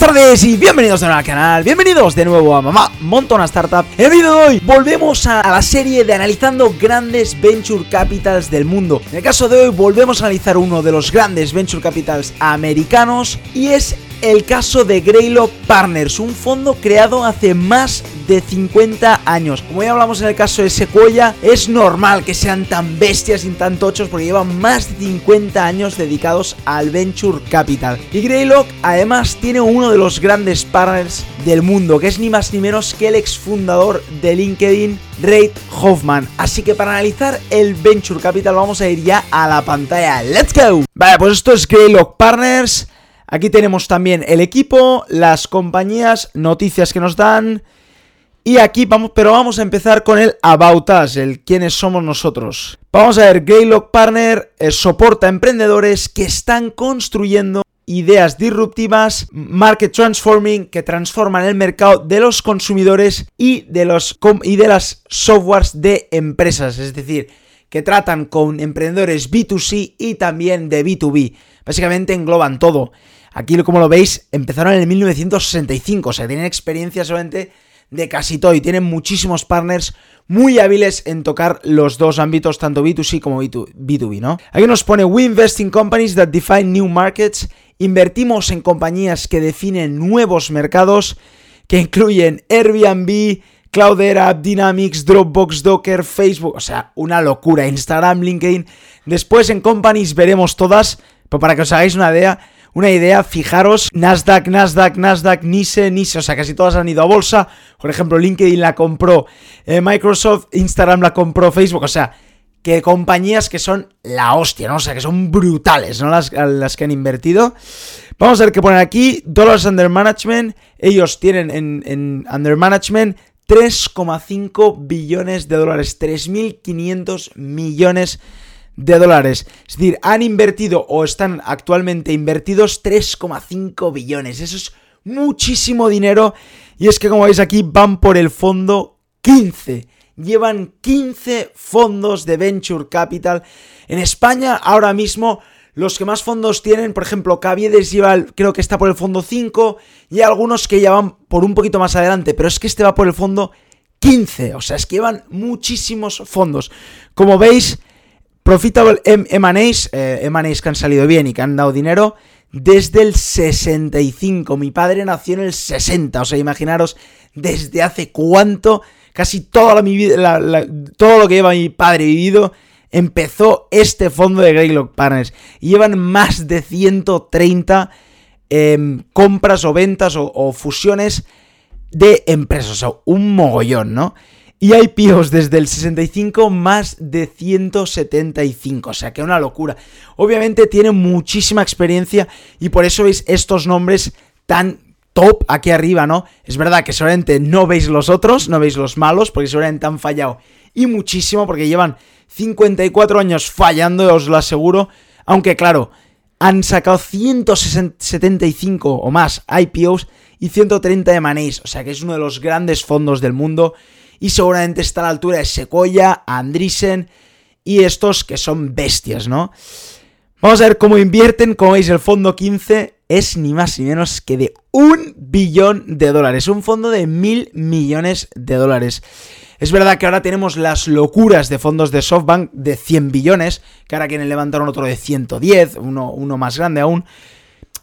buenas tardes y bienvenidos de nuevo al canal, bienvenidos de nuevo a Mamá Montona Startup. En el vídeo de hoy volvemos a, la serie de analizando grandes venture capitals del mundo. En el caso de hoy volvemos a analizar uno de los grandes venture capitals americanos y es el caso de Greylock Partners, un fondo creado hace más de 50 años. Como ya hablamos en el caso de Sequoia, es normal que sean tan bestias y tan tochos porque llevan más de 50 años dedicados al venture capital. Y Greylock además tiene uno de los grandes partners del mundo, que es ni más ni menos que el exfundador de LinkedIn, Reid Hoffman. Así que para analizar el venture capital vamos a ir ya a la pantalla. ¡Let's go! Vale, pues esto es Greylock Partners. Aquí tenemos también el equipo, las compañías, noticias que nos dan. Y aquí vamos, pero vamos a empezar con el About Us, el quiénes somos nosotros. Vamos a ver, Greylock Partner eh, soporta emprendedores que están construyendo ideas disruptivas, market transforming, que transforman el mercado de los consumidores y de, los, y de las softwares de empresas. Es decir, que tratan con emprendedores B2C y también de B2B. Básicamente engloban todo. Aquí, como lo veis, empezaron en el 1965, o sea, tienen experiencia solamente de casi todo y tienen muchísimos partners muy hábiles en tocar los dos ámbitos, tanto B2C como B2B, ¿no? Aquí nos pone, we invest in companies that define new markets, invertimos en compañías que definen nuevos mercados, que incluyen Airbnb, Cloudera, Dynamics, Dropbox, Docker, Facebook, o sea, una locura, Instagram, LinkedIn. Después en companies veremos todas, pero para que os hagáis una idea, una idea, fijaros, Nasdaq, Nasdaq, Nasdaq, NISE, NISE, o sea, casi todas han ido a bolsa. Por ejemplo, LinkedIn la compró eh, Microsoft, Instagram la compró Facebook, o sea, que compañías que son la hostia, ¿no? O sea, que son brutales, ¿no? Las, las que han invertido. Vamos a ver qué ponen aquí. Dollars under management. Ellos tienen en, en under management 3,5 billones de dólares. 3.500 millones de de dólares. Es decir, han invertido o están actualmente invertidos 3,5 billones. Eso es muchísimo dinero. Y es que como veis aquí van por el fondo 15. Llevan 15 fondos de Venture Capital. En España ahora mismo los que más fondos tienen, por ejemplo, Caviedes lleva, creo que está por el fondo 5 y algunos que ya van por un poquito más adelante, pero es que este va por el fondo 15, o sea, es que llevan muchísimos fondos. Como veis, Profitable M&A's, eh, que han salido bien y que han dado dinero desde el 65. Mi padre nació en el 60, o sea, imaginaros desde hace cuánto, casi toda mi vida, todo lo que lleva mi padre vivido, empezó este fondo de Greylock Partners. Llevan más de 130 em, compras o ventas o, o fusiones de empresas, o sea, un mogollón, ¿no? Y IPOs desde el 65 más de 175, o sea que una locura. Obviamente tiene muchísima experiencia y por eso veis estos nombres tan top aquí arriba, ¿no? Es verdad que seguramente no veis los otros, no veis los malos, porque seguramente han fallado y muchísimo, porque llevan 54 años fallando, os lo aseguro. Aunque claro, han sacado 175 o más IPOs y 130 de Manéis, o sea que es uno de los grandes fondos del mundo y seguramente está a la altura de Sequoia, Andreessen y estos que son bestias, ¿no? Vamos a ver cómo invierten, como veis el fondo 15 es ni más ni menos que de un billón de dólares, un fondo de mil millones de dólares. Es verdad que ahora tenemos las locuras de fondos de SoftBank de 100 billones, que ahora quieren levantar otro de 110, uno, uno más grande aún.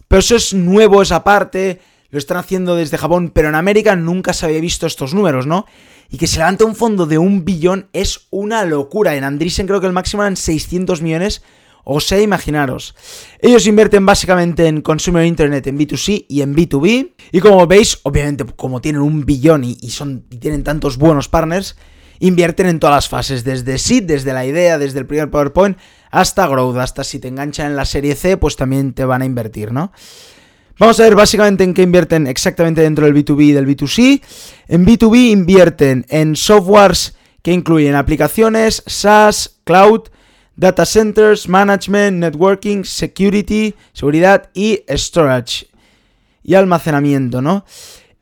Pero eso es nuevo, esa parte, lo están haciendo desde Japón, pero en América nunca se había visto estos números, ¿no? Y que se levante un fondo de un billón es una locura. En Andreessen creo que el máximo eran 600 millones. O sea, imaginaros. Ellos invierten básicamente en Consumer Internet, en B2C y en B2B. Y como veis, obviamente, como tienen un billón y, son, y tienen tantos buenos partners, invierten en todas las fases. Desde seed, desde la idea, desde el primer PowerPoint, hasta growth. Hasta si te enganchan en la serie C, pues también te van a invertir, ¿no? Vamos a ver básicamente en qué invierten exactamente dentro del B2B y del B2C. En B2B invierten en softwares que incluyen aplicaciones, SaaS, cloud, data centers, management, networking, security, seguridad y storage y almacenamiento, ¿no?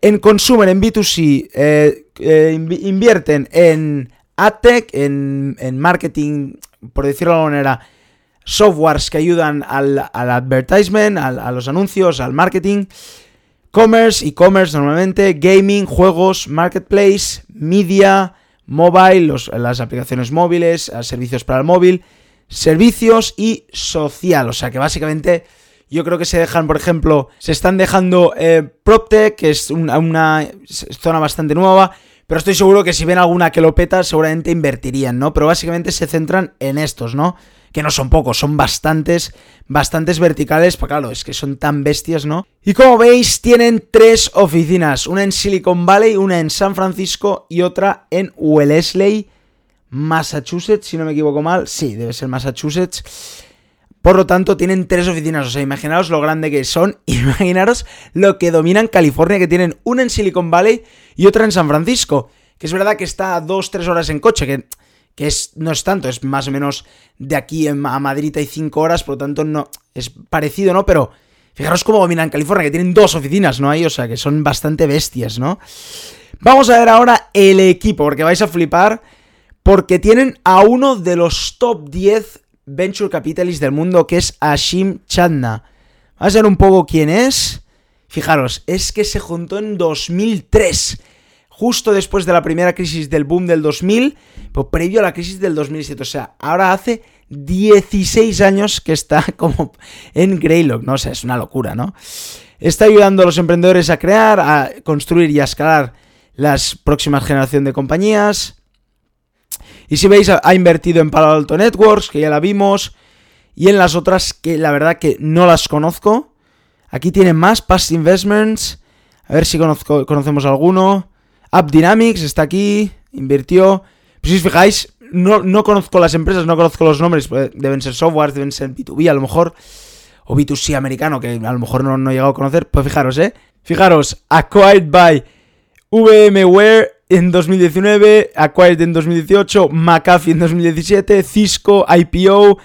En consumer, en B2C, eh, eh, invierten en AdTech, en, en marketing, por decirlo de alguna manera, softwares que ayudan al, advertisement, a los anuncios, al marketing. Commerce, e-commerce normalmente, gaming, juegos, marketplace, media, mobile, las aplicaciones móviles, servicios para el móvil, servicios y social. O sea que básicamente yo creo que se dejan, por ejemplo, se están dejando eh, PropTech, que es una, zona bastante nueva. Pero estoy seguro que si ven alguna que lo peta, seguramente invertirían, ¿no? Pero básicamente se centran en estos, ¿no? Que no son pocos, son bastantes, bastantes verticales, pues claro, es que son tan bestias, ¿no? Y como veis, tienen tres oficinas, una en Silicon Valley, una en San Francisco y otra en Wellesley, Massachusetts, si no me equivoco mal. Sí, debe ser Massachusetts. Por lo tanto, tienen tres oficinas. O sea, imaginaros lo grande que son. Imaginaros lo que dominan California, que tienen una en Silicon Valley y otra en San Francisco. Que es verdad que está a dos, tres horas en coche, que, que es, no es tanto, es más o menos de aquí a Madrid hay cinco horas, por lo tanto no es parecido, ¿no? Pero fijaros cómo dominan California, que tienen dos oficinas, ¿no? Ahí, o sea, que son bastante bestias, ¿no? Vamos a ver ahora el equipo, porque vais a flipar, porque tienen a uno de los top 10 venture capitalist del mundo, que es Ashim Chandna. Vamos a ver un poco quién es. Fijaros, es que se juntó en 2003, justo después de la primera crisis del boom del 2000, pero previo a la crisis del 2007. O sea, ahora hace 16 años que está como en Greylock, ¿no? O sea, es una locura, ¿no? Está ayudando a los emprendedores a crear, a construir y a escalar las próximas generaciones de compañías. Y si veis, ha invertido en Palo Alto Networks, que ya la vimos, y en las otras que la verdad que no las conozco. Aquí tiene más Past Investments. A ver si conocemos alguno. App Dynamics está aquí, invirtió. Pues si os fijáis, no, no conozco las empresas, no conozco los nombres. Pues, deben ser software, deben ser B2B a lo mejor. O B2C americano, que a lo mejor no, no he llegado a conocer. Pues fijaros, ¿eh? Fijaros, acquired by VMware en 2019, Acquired en 2018, McAfee en 2017, Cisco, IPO,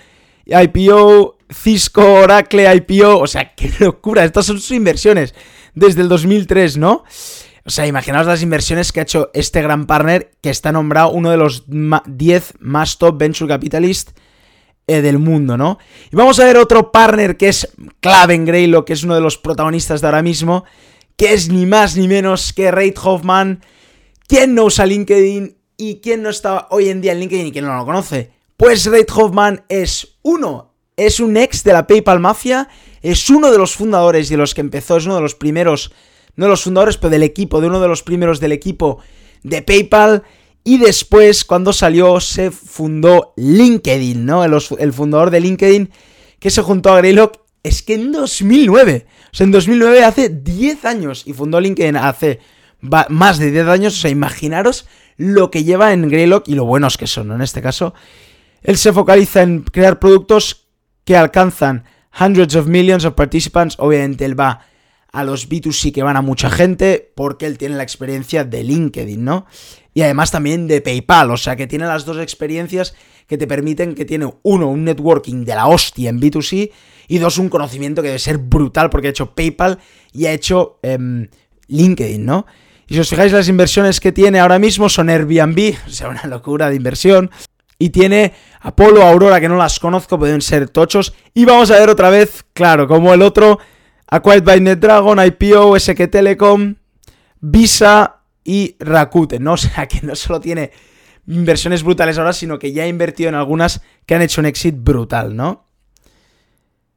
IPO, Cisco, Oracle, IPO, o sea, qué locura, estas son sus inversiones desde el 2003, ¿no? O sea, imaginaos las inversiones que ha hecho este gran partner que está nombrado uno de los 10 más top venture capitalist eh, del mundo, ¿no? Y vamos a ver otro partner que es clave en Greylock, que es uno de los protagonistas de ahora mismo, que es ni más ni menos que Reid Hoffman, ¿Quién no usa LinkedIn y quién no está hoy en día en LinkedIn y quién no lo conoce? Pues Reid Hoffman es uno, es un ex de la PayPal Mafia, es uno de los fundadores y de los que empezó, es uno de los primeros, no de los fundadores, pero del equipo, de uno de los primeros del equipo de PayPal. Y después, cuando salió, se fundó LinkedIn, ¿no? El, fundador de LinkedIn que se juntó a Greylock es que en 2009, o sea, en 2009 hace 10 años y fundó LinkedIn hace más de 10 años, o sea, imaginaros lo que lleva en Greylock y lo buenos que son, En este caso, él se focaliza en crear productos que alcanzan hundreds of millions of participants, obviamente él va a los B2C que van a mucha gente porque él tiene la experiencia de LinkedIn, ¿no? Y además también de PayPal, o sea que tiene las dos experiencias que te permiten que tiene uno, un networking de la hostia en B2C y dos, un conocimiento que debe ser brutal porque ha hecho PayPal y ha hecho em, LinkedIn, ¿no? Y si os fijáis, las inversiones que tiene ahora mismo son Airbnb, o sea, una locura de inversión. Y tiene Apolo, Aurora, que no las conozco, pueden ser tochos. Y vamos a ver otra vez, claro, como el otro, Acquired by NetDragon, IPO, SK Telecom, Visa y Rakuten, ¿no? O sea, que no solo tiene inversiones brutales ahora, sino que ya ha invertido en algunas que han hecho un exit brutal, ¿no?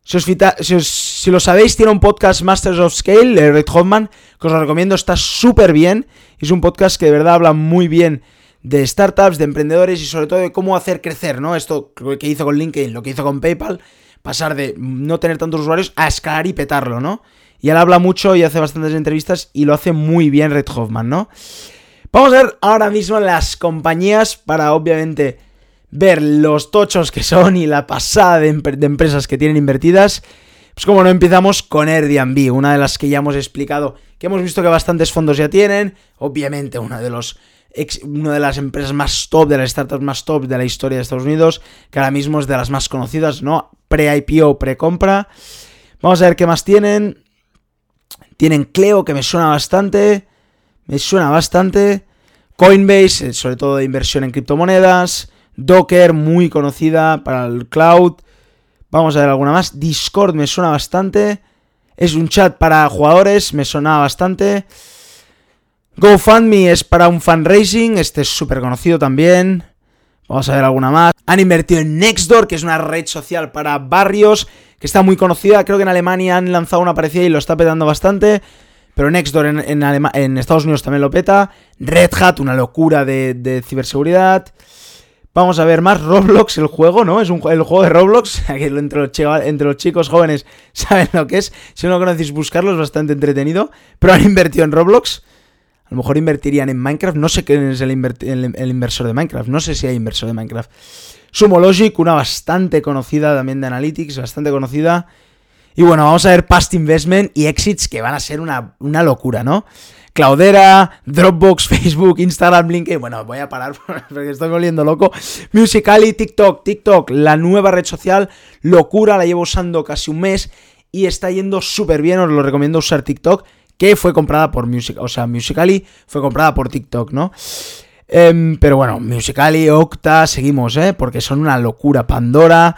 Si, lo sabéis, tiene un podcast Masters of Scale, de Red Hoffman, que os lo recomiendo, está súper bien. Es un podcast que de verdad habla muy bien de startups, de emprendedores y sobre todo de cómo hacer crecer, ¿no? Esto que hizo con LinkedIn, lo que hizo con PayPal, pasar de no tener tantos usuarios a escalar y petarlo, ¿no? Y él habla mucho y hace bastantes entrevistas y lo hace muy bien Red Hoffman, ¿no? Vamos a ver ahora mismo las compañías para obviamente ver los tochos que son y la pasada de, empresas que tienen invertidas, pues como no empezamos con Airbnb, una de las que ya hemos explicado, que hemos visto que bastantes fondos ya tienen, obviamente una de los una de las empresas más top, de las startups más top de la historia de Estados Unidos, que ahora mismo es de las más conocidas, ¿no? Pre-IPO, pre-compra. Vamos a ver qué más tienen. Tienen Cleo, que me suena bastante. Me suena bastante. Coinbase, eh, sobre todo de inversión en criptomonedas. Docker, muy conocida para el cloud. Vamos a ver alguna más. Discord me suena bastante. es un chat para jugadores, me sonaba bastante. GoFundMe es para un fundraising, este es súper conocido también. Vamos a ver alguna más. Han invertido en Nextdoor, que es una red social para barrios, que está muy conocida. Creo que en Alemania han lanzado una parecida y lo está petando bastante. Pero Nextdoor en, en, Estados Unidos también lo peta. Red Hat, una locura de, ciberseguridad. Vamos a ver más Roblox, el juego, ¿no? Es un, el juego de Roblox. entre los, entre los chicos jóvenes saben lo que es. Si no lo conocéis, buscarlo, es bastante entretenido. Pero han invertido en Roblox. A lo mejor invertirían en Minecraft. No sé quién es el, inversor de Minecraft. No sé si hay inversor de Minecraft. Sumo Logic, una bastante conocida también de Analytics, bastante conocida. Y bueno, vamos a ver Past Investment y Exits que van a ser una, una locura, ¿no? Cloudera, Dropbox, Facebook, Instagram, LinkedIn. Bueno, voy a parar porque estoy volviendo loco. Musical.ly, TikTok. TikTok, la nueva red social. Locura, la llevo usando casi un mes y está yendo súper bien. Os lo recomiendo usar TikTok que fue comprada por Music, o sea, Musical.ly fue comprada por TikTok, ¿no? Em, pero bueno, Musical.ly, Octa, seguimos, ¿eh? Porque son una locura. Pandora,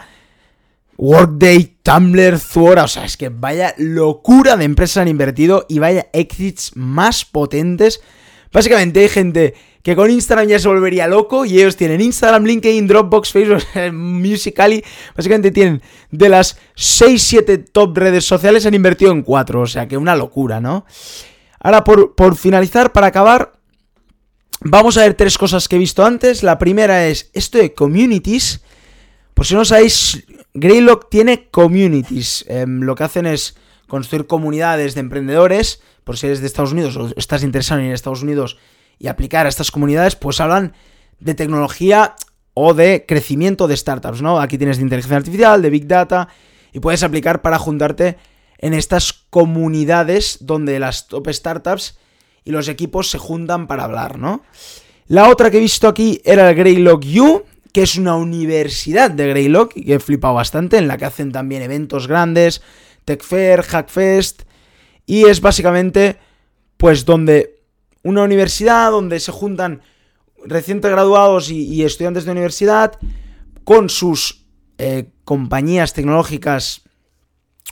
Workday, Tumblr, Zuora, o sea, es que vaya locura de empresas han invertido y vaya exits más potentes. Básicamente hay gente que con Instagram ya se volvería loco y ellos tienen Instagram, LinkedIn, Dropbox, Facebook, Musical.ly, básicamente tienen de las 6-7 top redes sociales han invertido en 4, o sea que una locura, ¿no? Ahora por, por finalizar, para acabar, vamos a ver tres cosas que he visto antes. La primera es esto de communities. Por si no sabéis, Greylock tiene communities. Em, lo que hacen es construir comunidades de emprendedores. Por si eres de Estados Unidos o estás interesado en Estados Unidos y aplicar a estas comunidades, pues hablan de tecnología o de crecimiento de startups, ¿no? Aquí tienes de inteligencia artificial, de big data, y puedes aplicar para juntarte en estas comunidades donde las top startups y los equipos se juntan para hablar, ¿no? La otra que he visto aquí era el Greylock U, que es una universidad de Greylock, que he flipado bastante, en la que hacen también eventos grandes, Tech Fair, Hackfest, y es básicamente, pues, donde una universidad donde se juntan recientes graduados y, estudiantes de universidad con sus eh, compañías tecnológicas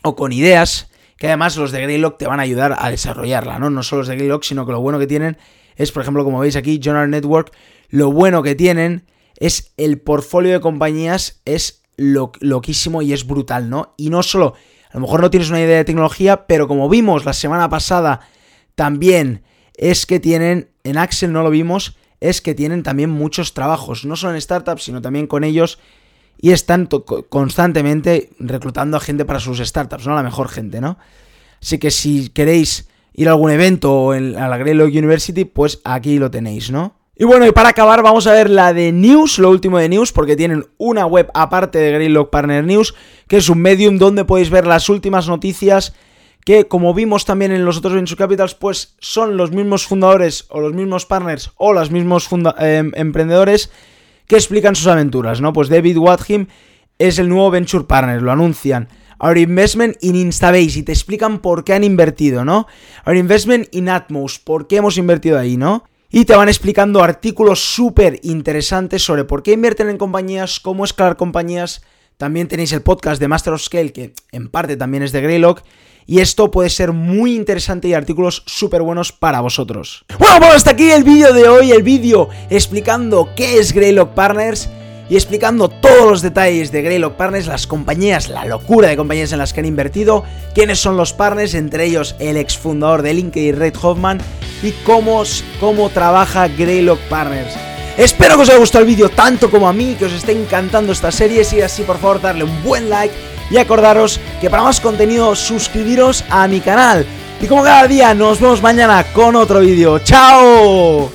o con ideas que además los de Greylock te van a ayudar a desarrollarla, ¿no? No solo los de Greylock, sino que lo bueno que tienen es, por ejemplo, como veis aquí, Journal Network, lo bueno que tienen es el portfolio de compañías es loquísimo y es brutal, ¿no? Y no solo, a lo mejor no tienes una idea de tecnología, pero como vimos la semana pasada también es que tienen, en Axel no lo vimos, es que tienen también muchos trabajos, no solo en startups, sino también con ellos, y están constantemente reclutando a gente para sus startups, ¿no? La mejor gente, ¿no? Así que si queréis ir a algún evento o a la Greylock University, pues aquí lo tenéis, ¿no? Y bueno, y para acabar vamos a ver la de News, lo último de News, porque tienen una web aparte de Greylock Partner News, que es un medium donde podéis ver las últimas noticias que como vimos también en los otros Venture Capitals, pues son los mismos fundadores o los mismos partners o los mismos em, emprendedores que explican sus aventuras, ¿no? Pues David Watkim es el nuevo Venture Partner, lo anuncian. Our Investment in Instabase y te explican por qué han invertido, ¿no? Our Investment in Atmos, por qué hemos invertido ahí, ¿no? Y te van explicando artículos súper interesantes sobre por qué invierten en compañías, cómo escalar compañías. También tenéis el podcast de Master of Scale, que en parte también es de Greylock y esto puede ser muy interesante y artículos súper buenos para vosotros. Bueno, pues hasta aquí el vídeo de hoy, el vídeo explicando qué es Greylock Partners y explicando todos los detalles de Greylock Partners, las compañías, la locura de compañías en las que han invertido, quiénes son los partners, entre ellos el exfundador de LinkedIn, Red Hoffman, y cómo, cómo trabaja Greylock Partners. Espero que os haya gustado el vídeo tanto como a mí, que os esté encantando esta serie, si así por favor darle un buen like y acordaros que para más contenido suscribiros a mi canal. Y como cada día nos vemos mañana con otro vídeo. ¡Chao!